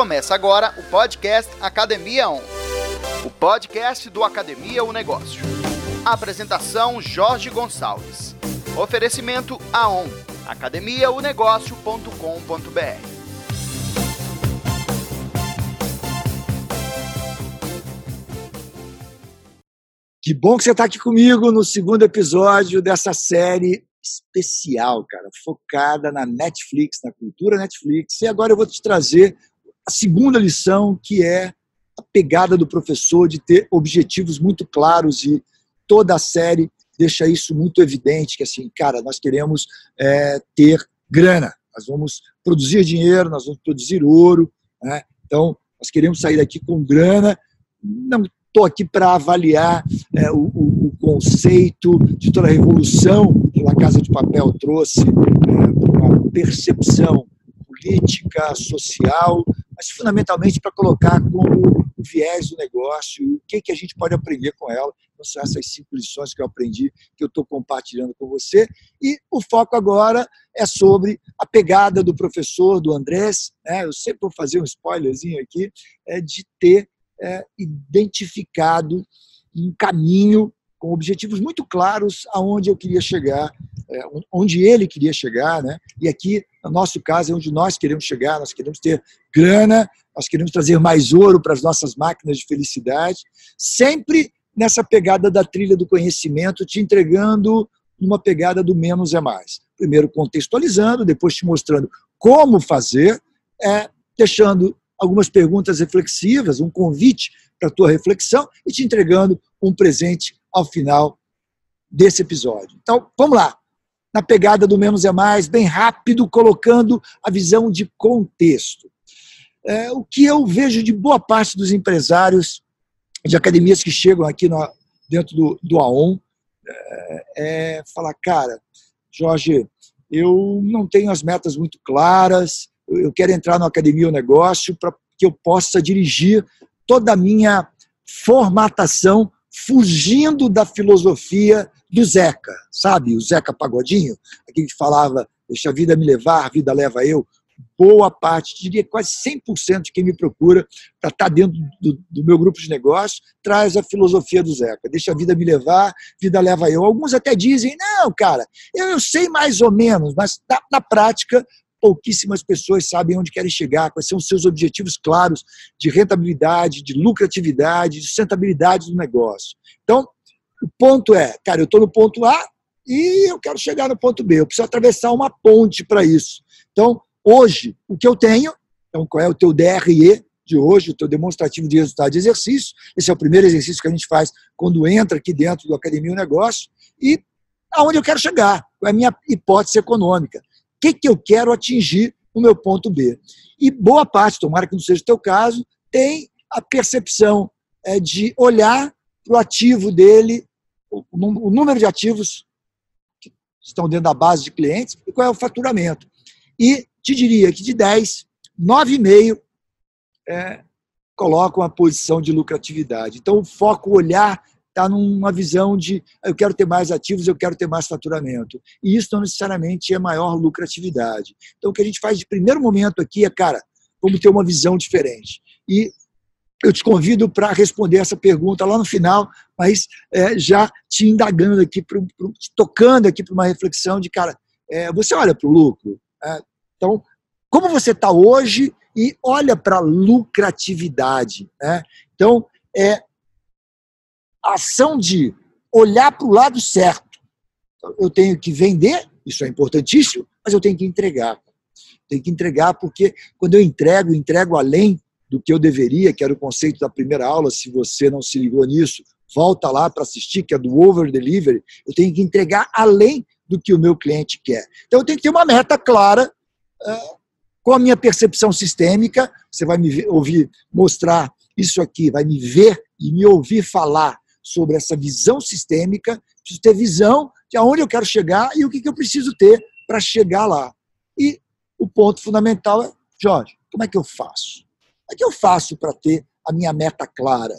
Começa agora o podcast Academia On. O podcast do Academia O Negócio. Apresentação Jorge Gonçalves. Oferecimento AON, academiaonegócio.com.br. Que bom que você está aqui comigo no segundo episódio dessa série especial, cara, focada na Netflix, na cultura Netflix. E agora eu vou te trazer a segunda lição, que é a pegada do professor de ter objetivos muito claros e toda a série deixa isso muito evidente, que assim, cara, nós queremos é, ter grana, nós vamos produzir dinheiro, nós vamos produzir ouro, né? então nós queremos sair daqui com grana, não estou aqui para avaliar é, o, o, conceito de toda a revolução que a Casa de Papel trouxe, é, uma percepção política, social, mas fundamentalmente para colocar como o viés do negócio o que, que a gente pode aprender com ela. Então, são essas cinco lições que eu aprendi, que eu estou compartilhando com você. E o foco agora é sobre a pegada do professor, do Andrés. Né? Eu sempre vou fazer um spoilerzinho aqui, é de ter é, identificado um caminho com objetivos muito claros aonde eu queria chegar, é, onde ele queria chegar, né? E aqui, no nosso caso, é onde nós queremos chegar, nós queremos ter grana, nós queremos trazer mais ouro para as nossas máquinas de felicidade, sempre nessa pegada da trilha do conhecimento, te entregando uma pegada do menos é mais. Primeiro contextualizando, depois te mostrando como fazer, é, deixando algumas perguntas reflexivas, um convite para a tua reflexão e te entregando um presente ao final desse episódio. Então, vamos lá. Na pegada do menos é mais, bem rápido, colocando a visão de contexto. É, o que eu vejo de boa parte dos empresários de academias que chegam aqui no, dentro do, do AON é, é falar, cara, Jorge, eu não tenho as metas muito claras, eu quero entrar na academia ou negócio para que eu possa dirigir toda a minha formatação fugindo da filosofia do Zeca, sabe? O Zeca Pagodinho, aquele que falava, deixa a vida me levar, a vida leva eu. Boa parte, diria quase 100% de quem me procura para estar tá dentro do, do, meu grupo de negócio, traz a filosofia do Zeca. Deixa a vida me levar, vida leva eu. Alguns até dizem, não, cara, eu, eu sei mais ou menos, mas na, na prática pouquíssimas pessoas sabem onde querem chegar, quais são os seus objetivos claros de rentabilidade, de lucratividade, de sustentabilidade do negócio. Então, o ponto é, cara, eu estou no ponto A e eu quero chegar no ponto B. Eu preciso atravessar uma ponte para isso. Então, hoje, o que eu tenho, então, qual é o teu DRE de hoje, o teu demonstrativo de resultado de exercício. Esse é o primeiro exercício que a gente faz quando entra aqui dentro do Academia o Negócio. E aonde eu quero chegar, qual é a minha hipótese econômica que, que eu quero atingir no meu ponto B. E boa parte, tomara que não seja o teu caso, tem a percepção é, de olhar para o ativo dele, o, o número de ativos que estão dentro da base de clientes e qual é o faturamento. E te diria que de 10, 9,5 é, colocam a posição de lucratividade. Então, o foco, olhar está numa visão de eu quero ter mais ativos, eu quero ter mais faturamento. E isso não necessariamente é maior lucratividade. Então, o que a gente faz de primeiro momento aqui é, cara, vamos ter uma visão diferente. E eu te convido para responder essa pergunta lá no final, mas é, já te indagando aqui, pro, pro, te tocando aqui para uma reflexão de, cara, é, você olha para o lucro. É, então, como você está hoje e olha para a lucratividade. Né? Então, é, a ação de olhar para o lado certo. Eu tenho que vender, isso é importantíssimo, mas eu tenho que entregar. Tenho que entregar porque quando eu entrego, entrego além do que eu deveria, que era o conceito da primeira aula. Se você não se ligou nisso, volta lá para assistir, que é do over delivery. Eu tenho que entregar além do que o meu cliente quer. Então eu tenho que ter uma meta clara uh, com a minha percepção sistêmica. Você vai me ouvir mostrar isso aqui, vai me ver e me ouvir falar sobre essa visão sistêmica, preciso ter visão de aonde eu quero chegar e o que, eu preciso ter para chegar lá. E o ponto fundamental é, Jorge, como é que eu faço? Como é que eu faço para ter a minha meta clara?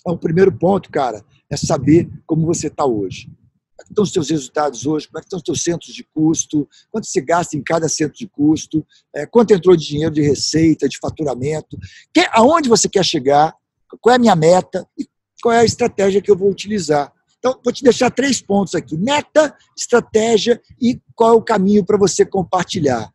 Então, o primeiro ponto, cara, é saber como você está hoje. Como é estão os seus resultados hoje? Como é estão os seus centros de custo? Quanto você gasta em cada centro de custo? Quanto entrou de dinheiro de receita, de faturamento? Aonde você quer chegar? Qual é a minha meta? E qual é a estratégia que eu vou utilizar? Então, vou te deixar três pontos aqui: meta, estratégia e qual é o caminho para você compartilhar.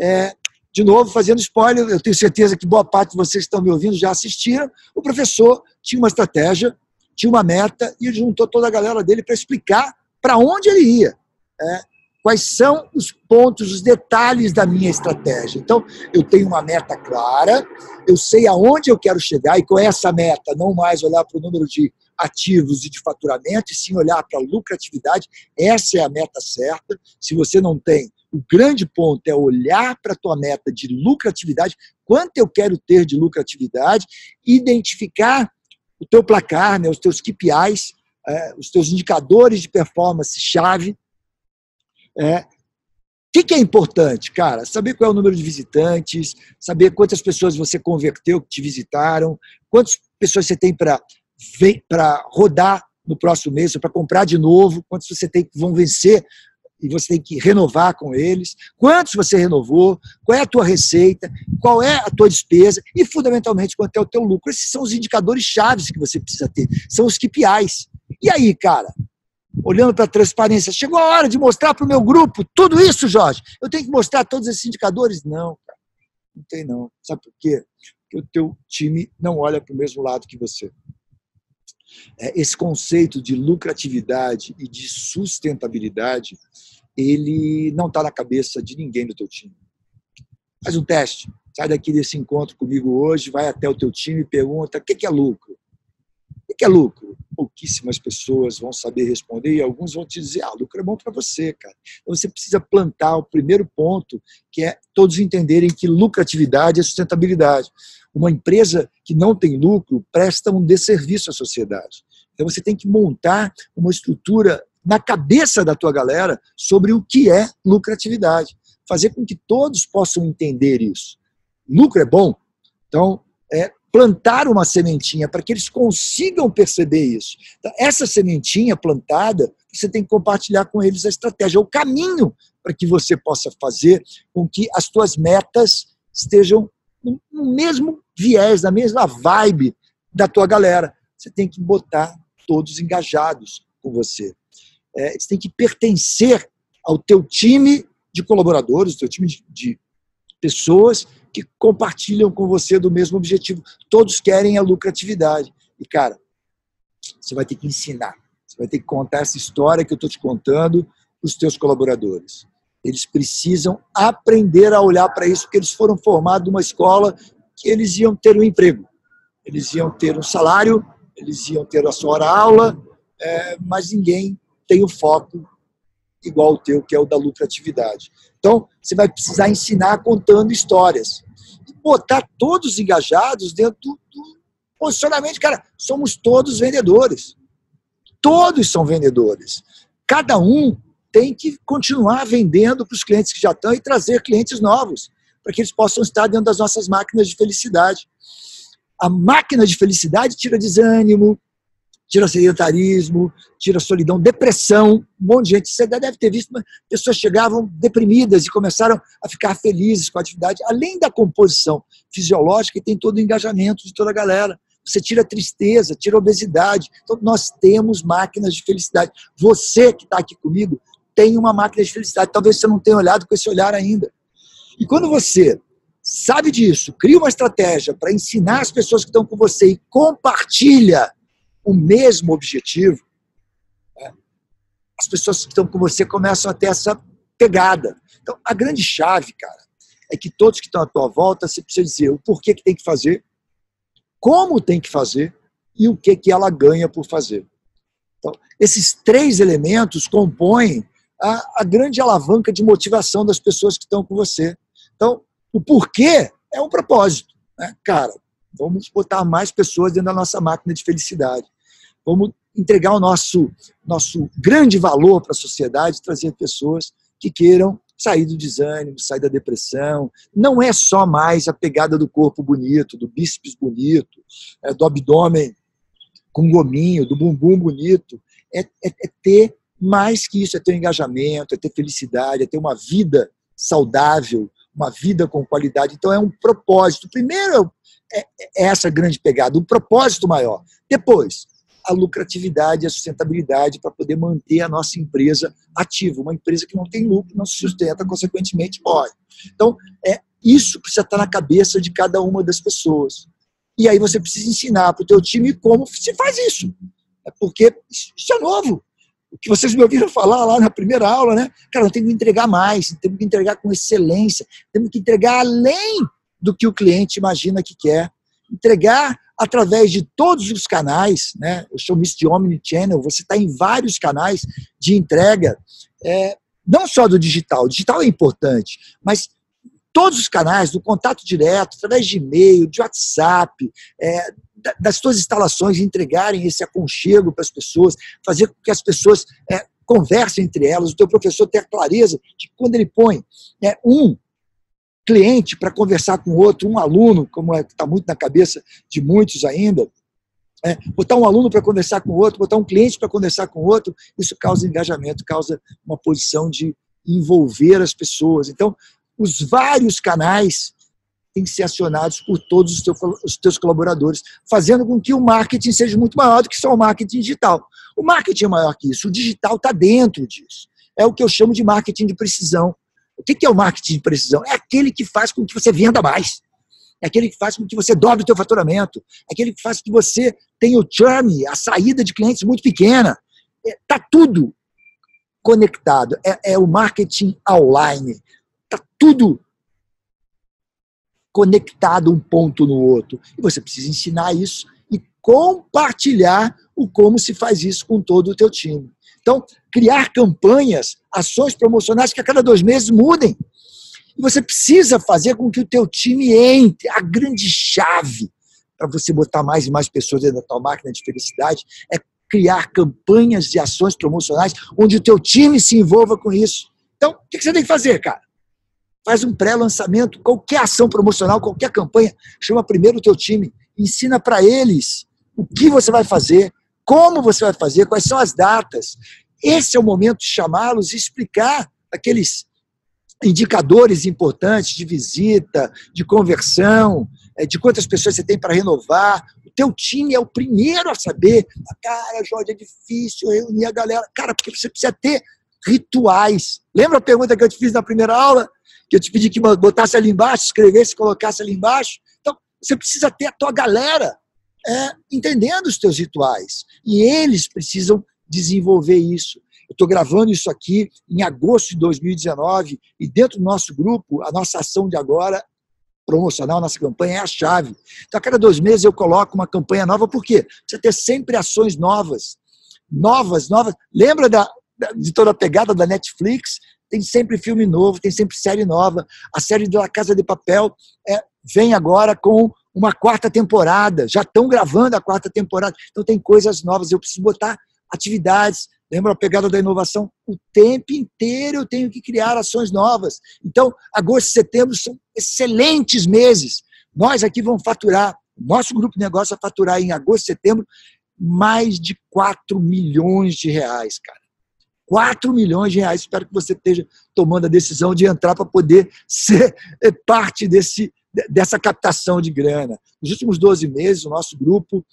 É, de novo, fazendo spoiler, eu tenho certeza que boa parte de vocês que estão me ouvindo já assistiram. O professor tinha uma estratégia, tinha uma meta e juntou toda a galera dele para explicar para onde ele ia. É, quais são os pontos, os detalhes da minha estratégia. Então, eu tenho uma meta clara, eu sei aonde eu quero chegar e com essa meta, não mais olhar para o número de ativos e de faturamento, e sim olhar para a lucratividade. Essa é a meta certa. Se você não tem, o grande ponto é olhar para a tua meta de lucratividade, quanto eu quero ter de lucratividade, identificar o teu placar, né, os teus KPIs, é, os teus indicadores de performance chave. É, o que, que, é importante, cara? Saber qual é o número de visitantes, saber quantas pessoas você converteu que te visitaram, quantas pessoas você tem para rodar no próximo mês, para comprar de novo, quantos você tem que vão vencer e você tem que renovar com eles, quantos você renovou, qual é a tua receita, qual é a tua despesa e, fundamentalmente, quanto é o teu lucro. Esses são os indicadores chaves que você precisa ter, são os KPIs. E aí, cara, olhando para a transparência, chegou a hora de mostrar para o meu grupo tudo isso, Jorge. Eu tenho que mostrar todos esses indicadores? Não, cara, não tem não. Sabe por quê? Porque o teu time não olha para o mesmo lado que você. É, esse conceito de lucratividade e de sustentabilidade, ele não está na cabeça de ninguém do teu time. Faz um teste. Sai daqui desse encontro comigo hoje, vai até o teu time e pergunta o que é lucro. O que é lucro? Pouquíssimas pessoas vão saber responder e alguns vão te dizer: ah, lucro é bom para você, cara. Então você precisa plantar o primeiro ponto, que é todos entenderem que lucratividade é sustentabilidade. Uma empresa que não tem lucro presta um desserviço à sociedade. Então você tem que montar uma estrutura na cabeça da tua galera sobre o que é lucratividade. Fazer com que todos possam entender isso. Lucro é bom? Então, é, plantar uma sementinha para que eles consigam perceber isso. Então, essa sementinha plantada, você tem que compartilhar com eles a estratégia, o caminho para que você possa fazer com que as tuas metas estejam no mesmo viés, na mesma vibe da tua galera. Você tem que botar todos engajados com você. É, você tem que pertencer ao teu time de colaboradores, ao teu time de, de pessoas que compartilham com você do mesmo objetivo. Todos querem a lucratividade. E, cara, você vai ter que ensinar. Você vai ter que contar essa história que eu estou te contando para os teus colaboradores. Eles precisam aprender a olhar para isso, porque eles foram formados numa escola que eles iam ter um emprego, eles iam ter um salário, eles iam ter a sua hora-aula, é, mas ninguém tem o foco igual o teu, que é o da lucratividade. Então, você vai precisar ensinar contando histórias. E botar todos engajados dentro do, do posicionamento. Cara, somos todos vendedores. Todos são vendedores. Cada um tem que continuar vendendo para os clientes que já estão e trazer clientes novos, para que eles possam estar dentro das nossas máquinas de felicidade. A máquina de felicidade tira desânimo, tira sedentarismo, tira solidão, depressão. Um monte de gente, você deve ter visto, pessoas chegavam deprimidas e começaram a ficar felizes com a atividade. Além da composição fisiológica, tem todo o engajamento de toda a galera. Você tira tristeza, tira obesidade. Então, nós temos máquinas de felicidade. Você que está aqui comigo tem uma máquina de felicidade. Talvez você não tenha olhado com esse olhar ainda. E quando você sabe disso, cria uma estratégia para ensinar as pessoas que estão com você e compartilha o mesmo objetivo, né? as pessoas que estão com você começam a ter essa pegada. Então, a grande chave, cara, é que todos que estão à tua volta, você precisa dizer o porquê que tem que fazer, como tem que fazer e o que, que ela ganha por fazer. Então, esses três elementos compõem a, a grande alavanca de motivação das pessoas que estão com você. Então, o porquê é um propósito. Né? Cara, vamos botar mais pessoas dentro da nossa máquina de felicidade. Vamos entregar o nosso, nosso grande valor para a sociedade, trazer pessoas que queiram sair do desânimo, sair da depressão. Não é só mais a pegada do corpo bonito, do bíceps bonito, é, do abdômen com gominho, do bumbum bonito. É, é, é ter mais que isso é ter um engajamento, é ter felicidade, é ter uma vida saudável, uma vida com qualidade. Então é um propósito. Primeiro é, é essa grande pegada, um propósito maior. Depois, a lucratividade, a sustentabilidade para poder manter a nossa empresa ativa. Uma empresa que não tem lucro, não se sustenta, consequentemente morre. Então, é isso precisa estar na cabeça de cada uma das pessoas. E aí você precisa ensinar para o teu time como se faz isso. É porque isso é novo. O que vocês me ouviram falar lá na primeira aula, né? Cara, nós temos que entregar mais, temos que entregar com excelência, temos que entregar além do que o cliente imagina que quer. Entregar através de todos os canais, né? Eu chamo isso de omnichannel, você está em vários canais de entrega, é, não só do digital, o digital é importante, mas todos os canais, do contato direto, através de e-mail, de WhatsApp, é, das suas instalações, entregarem esse aconchego para as pessoas, fazer com que as pessoas é, conversem entre elas, o teu professor tenha clareza de que quando ele põe é, um cliente para conversar com outro, um aluno, como está é, tá muito na cabeça de muitos ainda, é, botar um aluno para conversar com outro, botar um cliente para conversar com outro, isso causa engajamento, causa uma posição de envolver as pessoas. Então, os vários canais têm que ser acionados por todos os teus, os teus colaboradores, fazendo com que o marketing seja muito maior do que só o marketing digital. O marketing é maior que isso, o digital está dentro disso. É o que eu chamo de marketing de precisão. O que é o marketing de precisão? É aquele que faz com que você venda mais. É aquele que faz com que você dobre o teu faturamento. É aquele que faz com que você tenha o churn, a saída de clientes muito pequena. Está é, tudo conectado. É, é o marketing online. Está tudo conectado um ponto no outro. E você precisa ensinar isso e compartilhar o como se faz isso com todo o teu time. Então, criar campanhas, ações promocionais que a cada dois meses mudem. E você precisa fazer com que o teu time entre. A grande chave para você botar mais e mais pessoas dentro da tua máquina de felicidade é criar campanhas e ações promocionais onde o teu time se envolva com isso. Então, o que você tem que fazer, cara? Faz um pré-lançamento, qualquer ação promocional, qualquer campanha, chama primeiro o teu time, ensina para eles o que você vai fazer, como você vai fazer, quais são as datas. Esse é o momento de chamá-los e explicar aqueles indicadores importantes de visita, de conversão, é, de quantas pessoas você tem para renovar. O teu time é o primeiro a saber. Cara, Jorge, é difícil reunir a galera. Cara, porque você precisa ter rituais. Lembra a pergunta que eu te fiz na primeira aula? Que eu te pedi que botasse ali embaixo, escrevesse, colocasse ali embaixo? Então, você precisa ter a tua galera é, entendendo os teus rituais. E eles precisam desenvolver isso. Eu estou gravando isso aqui em agosto de 2019 e dentro do nosso grupo, a nossa ação de agora promocional, nossa campanha é a chave. Então, a cada dois meses eu coloco uma campanha nova, por quê? Precisa ter sempre ações novas. Novas, novas. Lembra da, de toda a pegada da Netflix? Tem sempre filme novo, tem sempre série nova. A série da Casa de Papel é, vem agora com uma quarta temporada, já estão gravando a quarta temporada, então tem coisas novas. Eu preciso botar atividades, lembra a pegada da inovação? O tempo inteiro eu tenho que criar ações novas. Então, agosto e setembro são excelentes meses. Nós aqui vamos faturar, nosso grupo de negócio vai faturar em agosto e setembro mais de 4 milhões de reais, cara. 4 milhões de reais. Espero que você esteja tomando a decisão de entrar para poder ser parte desse, dessa captação de grana. Nos últimos 12 meses, o nosso grupo,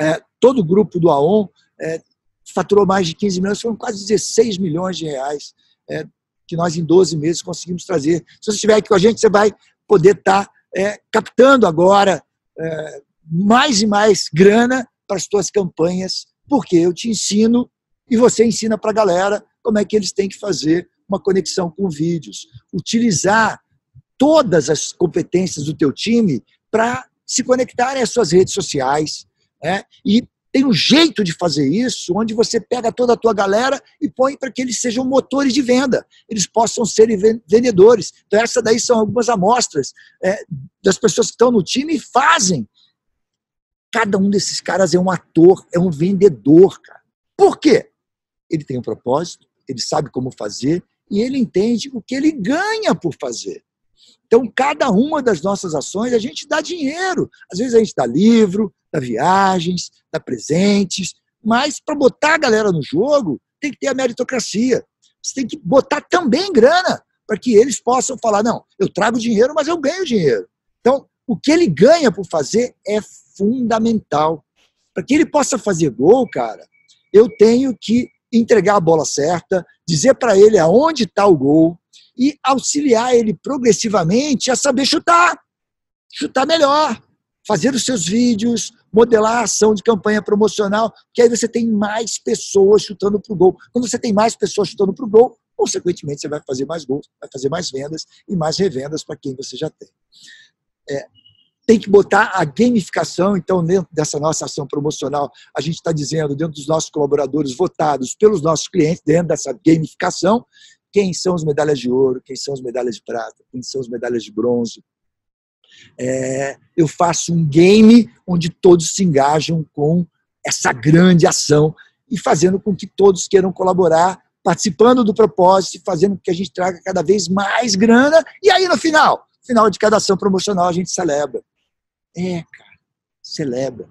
é, todo o grupo do AON, é, faturou mais de 15 milhões, foram quase 16 milhões de reais é, que nós em 12 meses conseguimos trazer. Se você estiver aqui com a gente, você vai poder estar tá, captando agora mais e mais grana para as suas campanhas, porque eu te ensino e você ensina para a galera como é que eles têm que fazer uma conexão com vídeos. Utilizar todas as competências do teu time para se conectarem às suas redes sociais. Né? E tem um jeito de fazer isso, onde você pega toda a tua galera e põe para que eles sejam motores de venda, eles possam ser vendedores. Então, essas daí são algumas amostras é, das pessoas que estão no time e fazem. Cada um desses caras é um ator, é um vendedor, cara. Por quê? Ele tem um propósito, ele sabe como fazer e ele entende o que ele ganha por fazer. Então, cada uma das nossas ações, a gente dá dinheiro. Às vezes a gente dá livro, dá viagens, dá presentes, mas para botar a galera no jogo, tem que ter a meritocracia. Você tem que botar também grana para que eles possam falar: não, eu trago dinheiro, mas eu ganho dinheiro. Então, o que ele ganha por fazer é fundamental. Para que ele possa fazer gol, cara, eu tenho que entregar a bola certa, dizer para ele aonde está o gol e auxiliar ele progressivamente a saber chutar. Chutar melhor, fazer os seus vídeos, modelar a ação de campanha promocional, que aí você tem mais pessoas chutando para o gol. Quando você tem mais pessoas chutando para o gol, consequentemente você vai fazer mais gols, vai fazer mais vendas e mais revendas para quem você já tem. É, tem que botar a gamificação, então, dentro dessa nossa ação promocional, a gente está dizendo, dentro dos nossos colaboradores votados pelos nossos clientes, dentro dessa gamificação, quem são os medalhas de ouro, quem são as medalhas de prata, quem são as medalhas de bronze. É, eu faço um game onde todos se engajam com essa grande ação e fazendo com que todos queiram colaborar, participando do propósito fazendo com que a gente traga cada vez mais grana. E aí, no final, final de cada ação promocional, a gente celebra. É, cara, celebra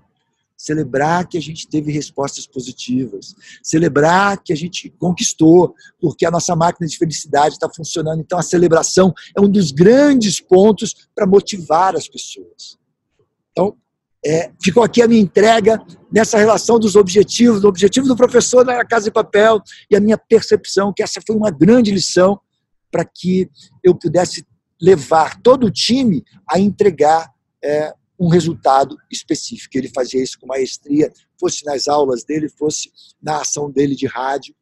celebrar que a gente teve respostas positivas, celebrar que a gente conquistou, porque a nossa máquina de felicidade está funcionando. Então, a celebração é um dos grandes pontos para motivar as pessoas. Então, é, ficou aqui a minha entrega nessa relação dos objetivos, do objetivo do professor na Casa de Papel e a minha percepção que essa foi uma grande lição para que eu pudesse levar todo o time a entregar é, um resultado específico. Ele fazia isso com maestria, fosse nas aulas dele, fosse na ação dele de rádio,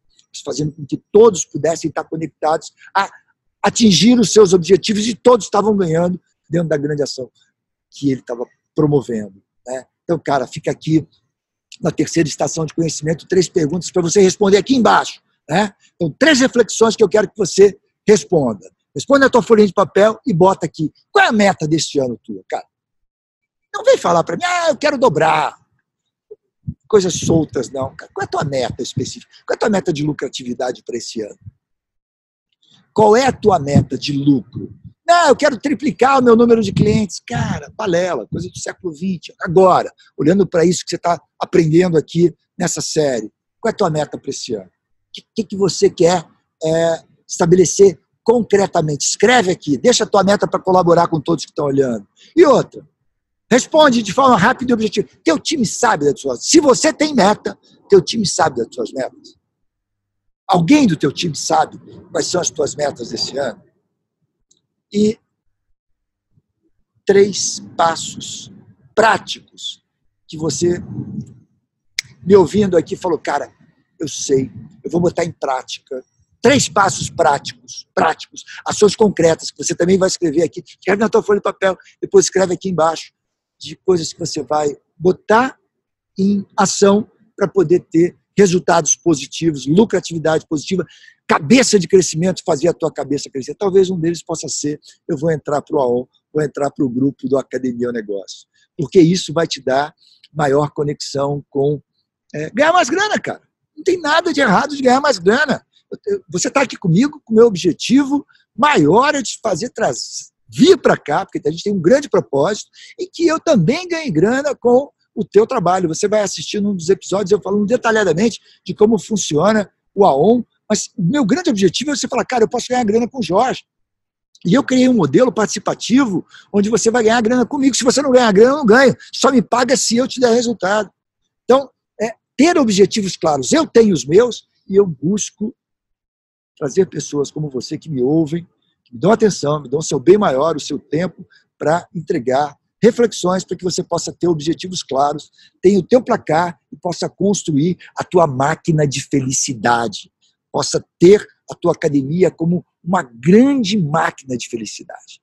fazendo com que todos pudessem estar conectados a atingir os seus objetivos e todos estavam ganhando dentro da grande ação que ele estava promovendo. Né? Então, cara, fica aqui na terceira estação de conhecimento três perguntas para você responder aqui embaixo. Né? Então, três reflexões que eu quero que você responda. Responda a tua folhinha de papel e bota aqui. Qual é a meta deste ano tua, cara? Não vem falar para mim, ah, eu quero dobrar. Coisas soltas, não. Qual é a tua meta específica? Qual é a tua meta de lucratividade para esse ano? Qual é a tua meta de lucro? Não, eu quero triplicar o meu número de clientes. Cara, balela, coisa do século XX. Agora, olhando para isso que você está aprendendo aqui nessa série, qual é a tua meta para esse ano? O que, que, você quer é, estabelecer concretamente? Escreve aqui, deixa a tua meta para colaborar com todos que estão olhando. E outra, Responde de forma rápida e objetiva. Teu time sabe das suas. Se você tem meta, teu time sabe das suas metas. Alguém do teu time sabe quais são as tuas metas desse ano? E três passos práticos que você me ouvindo aqui falou, cara, eu sei, eu vou botar em prática três passos práticos, práticos, ações concretas que você também vai escrever aqui. Escreve na tua folha de papel, depois escreve aqui embaixo de coisas que você vai botar em ação para poder ter resultados positivos, lucratividade positiva, cabeça de crescimento, fazer a tua cabeça crescer. Talvez um deles possa ser, eu vou entrar para o AON, vou entrar para o grupo do Academia ao Negócio. Porque isso vai te dar maior conexão com é, ganhar mais grana, cara. Não tem nada de errado de ganhar mais grana. Você está aqui comigo com o meu objetivo maior é de fazer trazer vir para cá, porque a gente tem um grande propósito, e que eu também ganhe grana com o teu trabalho. Você vai assistir num dos episódios eu falando detalhadamente de como funciona o AON, mas o meu grande objetivo é você falar, cara, eu posso ganhar grana com o Jorge. E eu criei um modelo participativo onde você vai ganhar grana comigo. Se você não ganhar grana, eu não ganho. Só me paga se eu te der resultado. Então, é, ter objetivos claros. Eu tenho os meus e eu busco trazer pessoas como você que me ouvem, me dão atenção, me dão o seu bem maior, o seu tempo, para entregar reflexões para que você possa ter objetivos claros, tenha o teu placar e possa construir a tua máquina de felicidade, possa ter a tua academia como uma grande máquina de felicidade.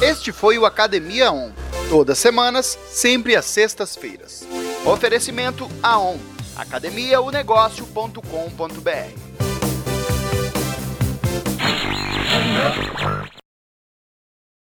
Este foi o Academia On. Todas semanas, sempre às sextas-feiras. Oferecimento AON, academiaonegócio.com.br. Yeah.